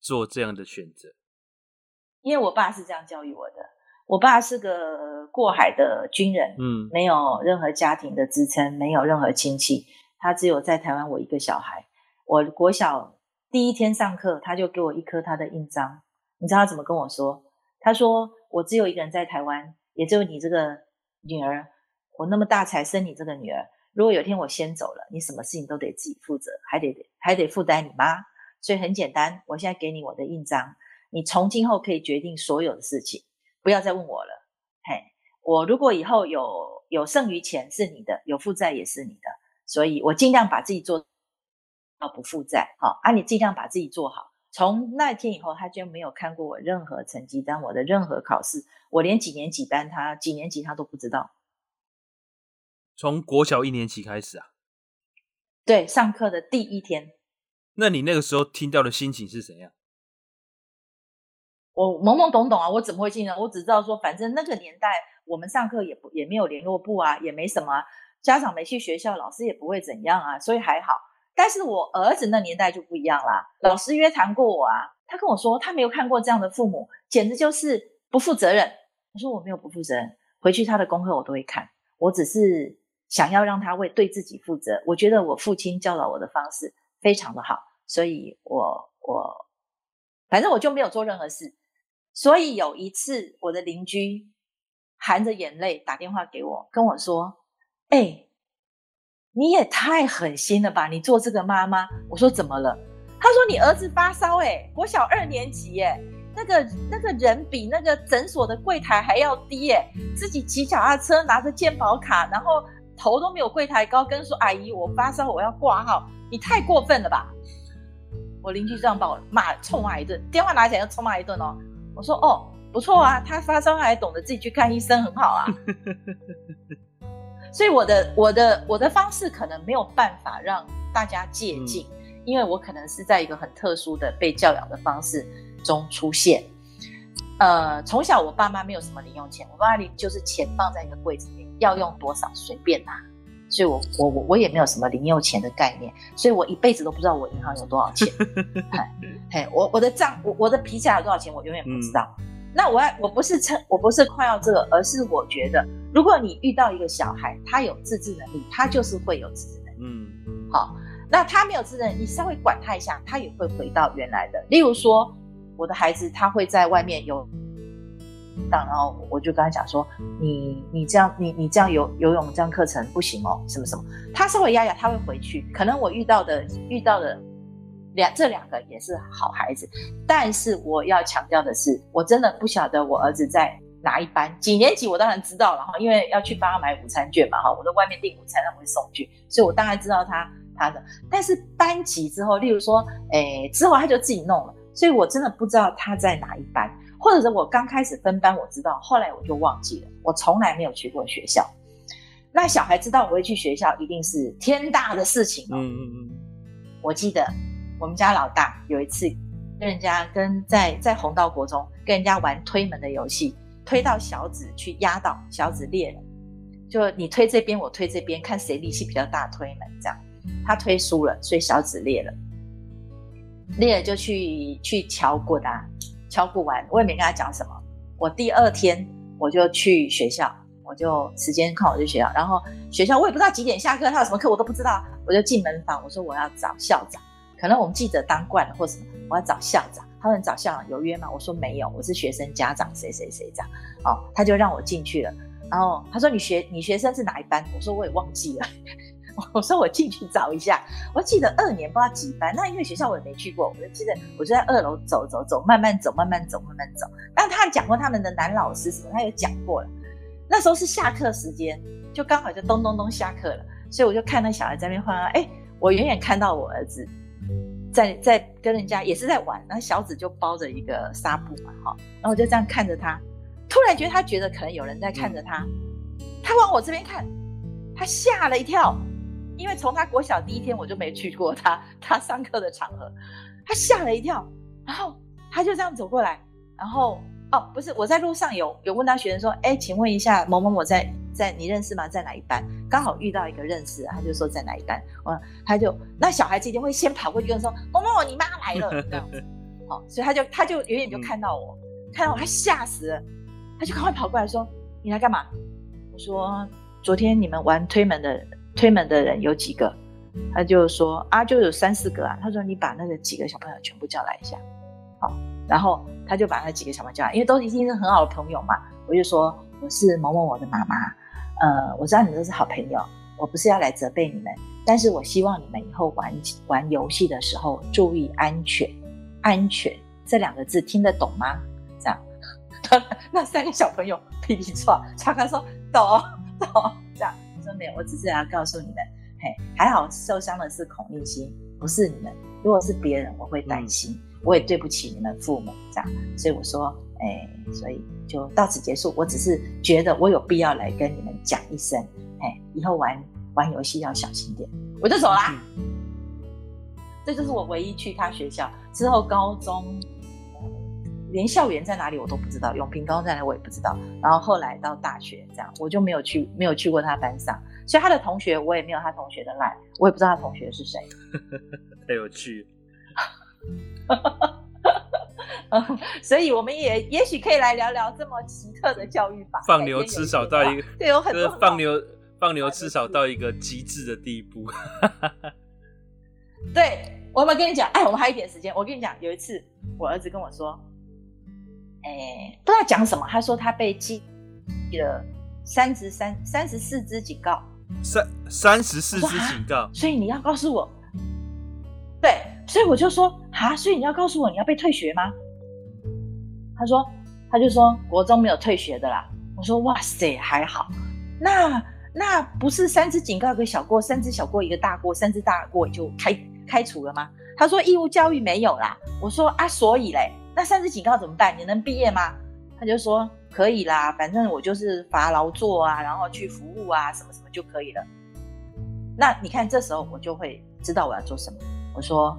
做这样的选择？因为我爸是这样教育我的。我爸是个过海的军人，嗯，没有任何家庭的支撑，没有任何亲戚，他只有在台湾我一个小孩。我国小第一天上课，他就给我一颗他的印章。你知道他怎么跟我说？他说：“我只有一个人在台湾，也只有你这个女儿。我那么大才生你这个女儿，如果有一天我先走了，你什么事情都得自己负责，还得还得负担你妈。所以很简单，我现在给你我的印章，你从今后可以决定所有的事情。”不要再问我了，嘿，我如果以后有有剩余钱是你的，有负债也是你的，所以我尽量把自己做到不负债，好啊，你尽量把自己做好。从那天以后，他就没有看过我任何成绩单，我的任何考试，我连几年几班他几年级他都不知道。从国小一年级开始啊？对，上课的第一天。那你那个时候听到的心情是怎样？我懵懵懂懂啊，我怎么会信呢？我只知道说，反正那个年代我们上课也不也没有联络部啊，也没什么啊，家长没去学校，老师也不会怎样啊，所以还好。但是我儿子那年代就不一样啦，老师约谈过我啊，他跟我说他没有看过这样的父母，简直就是不负责任。我说我没有不负责任，回去他的功课我都会看，我只是想要让他为对自己负责。我觉得我父亲教导我的方式非常的好，所以我我反正我就没有做任何事。所以有一次，我的邻居含着眼泪打电话给我，跟我说：“哎、你也太狠心了吧！你做这个妈妈。”我说：“怎么了？”他说：“你儿子发烧，哎，国小二年级，哎，那个那个人比那个诊所的柜台还要低，哎，自己骑脚踏车拿着健保卡，然后头都没有柜台高，跟说阿姨，我发烧，我要挂号，你太过分了吧！”我邻居这样把我骂，臭骂一顿，电话拿起来就臭骂一顿哦。我说哦，不错啊，他发烧还懂得自己去看医生，很好啊。所以我的我的我的方式可能没有办法让大家借鉴，嗯，因为我可能是在一个很特殊的被教养的方式中出现。呃，从小我爸妈没有什么零用钱，我爸妈里就是钱放在一个柜子里，要用多少随便拿。所以我我我我也没有什么零用钱的概念，所以我一辈子都不知道我银行有多少钱。嘿，我我的账我我的皮夹有多少钱，我永远不知道。嗯、那我我不是称我不是夸耀这个，而是我觉得，如果你遇到一个小孩，他有自制能力，他就是会有自制能力。嗯，好，那他没有自制能力，你稍微管他一下，他也会回到原来的。例如说，我的孩子他会在外面有。当然后我就跟他讲说，你你这样你你这样游游泳这样课程不行哦，什么什么，他稍微压压，他会回去。可能我遇到的遇到的两这两个也是好孩子，但是我要强调的是，我真的不晓得我儿子在哪一班几年级，我当然知道了哈，因为要去帮他买午餐券嘛哈，我在外面订午餐他会送去，所以我当然知道他他的。但是班级之后，例如说，诶之后他就自己弄了，所以我真的不知道他在哪一班。或者是我刚开始分班，我知道，后来我就忘记了。我从来没有去过学校。那小孩知道我会去学校，一定是天大的事情哦。嗯嗯嗯。我记得我们家老大有一次跟人家跟在在红道国中跟人家玩推门的游戏，推到小指去压到小指裂了，就你推这边，我推这边，看谁力气比较大，推门这样。他推输了，所以小指裂了，裂了就去去敲过的啊。敲不完，我也没跟他讲什么。我第二天我就去学校，我就时间看我去学校，然后学校我也不知道几点下课，他有什么课我都不知道。我就进门房，我说我要找校长，可能我们记者当惯了或什么，我要找校长。他们找校长有约吗？我说没有，我是学生家长，谁谁谁这样。哦，他就让我进去了。然后他说你学你学生是哪一班？我说我也忘记了。我说我进去找一下。我记得二年不知道几班。那因为学校我也没去过，我就记得我就在二楼走走走，慢慢走，慢慢走，慢慢走。但他讲过他们的男老师什么，他有讲过了。那时候是下课时间，就刚好就咚咚咚下课了，所以我就看那小孩在那边晃啊。哎，我远远看到我儿子。在在跟人家也是在玩，然后小紫就包着一个纱布嘛，哈，然后我就这样看着他，突然觉得他觉得可能有人在看着他，他往我这边看，他吓了一跳，因为从他国小第一天我就没去过他他上课的场合，他吓了一跳，然后他就这样走过来，然后哦不是我在路上有有问他学生说，哎，请问一下某某某在。在你认识吗？在哪一班？刚好遇到一个认识，他就说在哪一班。嗯，他就那小孩子一定会先跑过去跟说：“某某某，你妈来了。”这样 所以他就他就远远就看到我，嗯、看到我，他吓死了，他就赶快跑过来说：“你来干嘛？”我说：“昨天你们玩推门的推门的人有几个？”他就说：“啊，就有三四个啊。”他说：“你把那个几个小朋友全部叫来一下。”好，然后他就把那几个小朋友叫来，因为都已经是很好的朋友嘛。我就说：“我是某某某的妈妈。”呃，我知道你们都是好朋友，我不是要来责备你们，但是我希望你们以后玩玩游戏的时候注意安全，安全这两个字听得懂吗？这样，那三个小朋友噼里唰，超哥说懂懂，这样我说没有，我只是要告诉你们，嘿，还好受伤的是孔令心，不是你们，如果是别人，我会担心，我也对不起你们父母，这样，所以我说。哎，所以就到此结束。我只是觉得我有必要来跟你们讲一声，哎，以后玩玩游戏要小心点。我就走啦。嗯、这就是我唯一去他学校之后，高中连校园在哪里我都不知道，永平高中在哪里我也不知道。然后后来到大学这样，我就没有去，没有去过他班上，所以他的同学我也没有他同学的赖，我也不知道他同学是谁。太有趣。所以我们也也许可以来聊聊这么奇特的教育法。放牛吃草到一个，对，有很多放牛放牛吃草到一个极致的地步。对，我们跟你讲，哎，我们还有一点时间。我跟你讲，有一次我儿子跟我说，哎，不知道讲什么，他说他被记了三十三三十四支警告，三三十四支警告，所以你要告诉我，对，所以我就说啊，所以你要告诉我你要被退学吗？他说，他就说国中没有退学的啦。我说哇塞，还好。那那不是三支警告一个小过，三支小过一个大过，三支大过就开开除了吗？他说义务教育没有啦。我说啊，所以嘞，那三次警告怎么办？你能毕业吗？他就说可以啦，反正我就是罚劳作啊，然后去服务啊，什么什么就可以了。那你看这时候我就会知道我要做什么。我说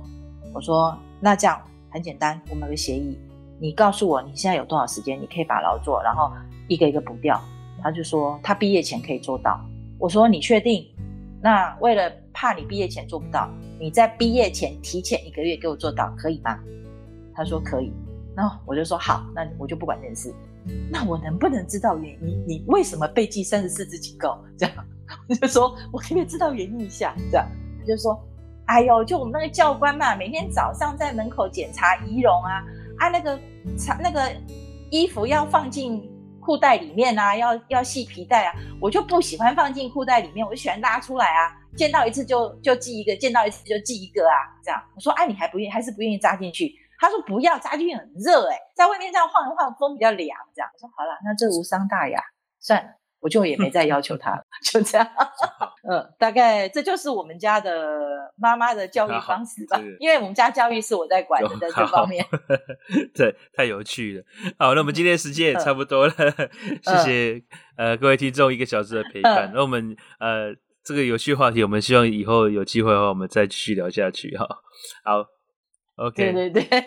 我说那这样很简单，我们有个协议。你告诉我你现在有多少时间，你可以把劳作，然后一个一个补掉。他就说他毕业前可以做到。我说你确定？那为了怕你毕业前做不到，你在毕业前提前一个月给我做到，可以吗？他说可以。然后我就说好，那我就不管这件事。那我能不能知道原因？你为什么被记三十四支警告？这样我就说我可不可以知道原因一下？这样他就说哎呦，就我们那个教官嘛，每天早上在门口检查仪容啊。啊，那个那个衣服要放进裤袋里面啊，要要系皮带啊，我就不喜欢放进裤袋里面，我就喜欢拉出来啊。见到一次就就系一个，见到一次就系一个啊，这样。我说，哎、你还不愿意，还是不愿意扎进去？他说不要，家具很热、欸，哎，在外面这样晃一晃，风比较凉，这样。我说好了，那这无伤大雅，算了。我就也没再要求他了，就这样。嗯，大概这就是我们家的妈妈的教育方式吧。因为我们家教育是我在管的，在这方面。对，太有趣了。好，那我们今天时间也差不多了，谢谢呃各位听众一个小时的陪伴。那我们呃这个有趣话题，我们希望以后有机会的话，我们再继续聊下去哈。好，OK，对对对。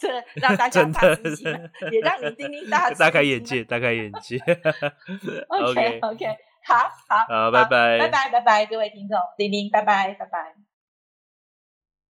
这 让大家 也让你丁丁大大开眼界，大开眼界。OK OK，好好好，拜拜，拜拜拜拜，各位听众，丁丁，拜拜拜拜。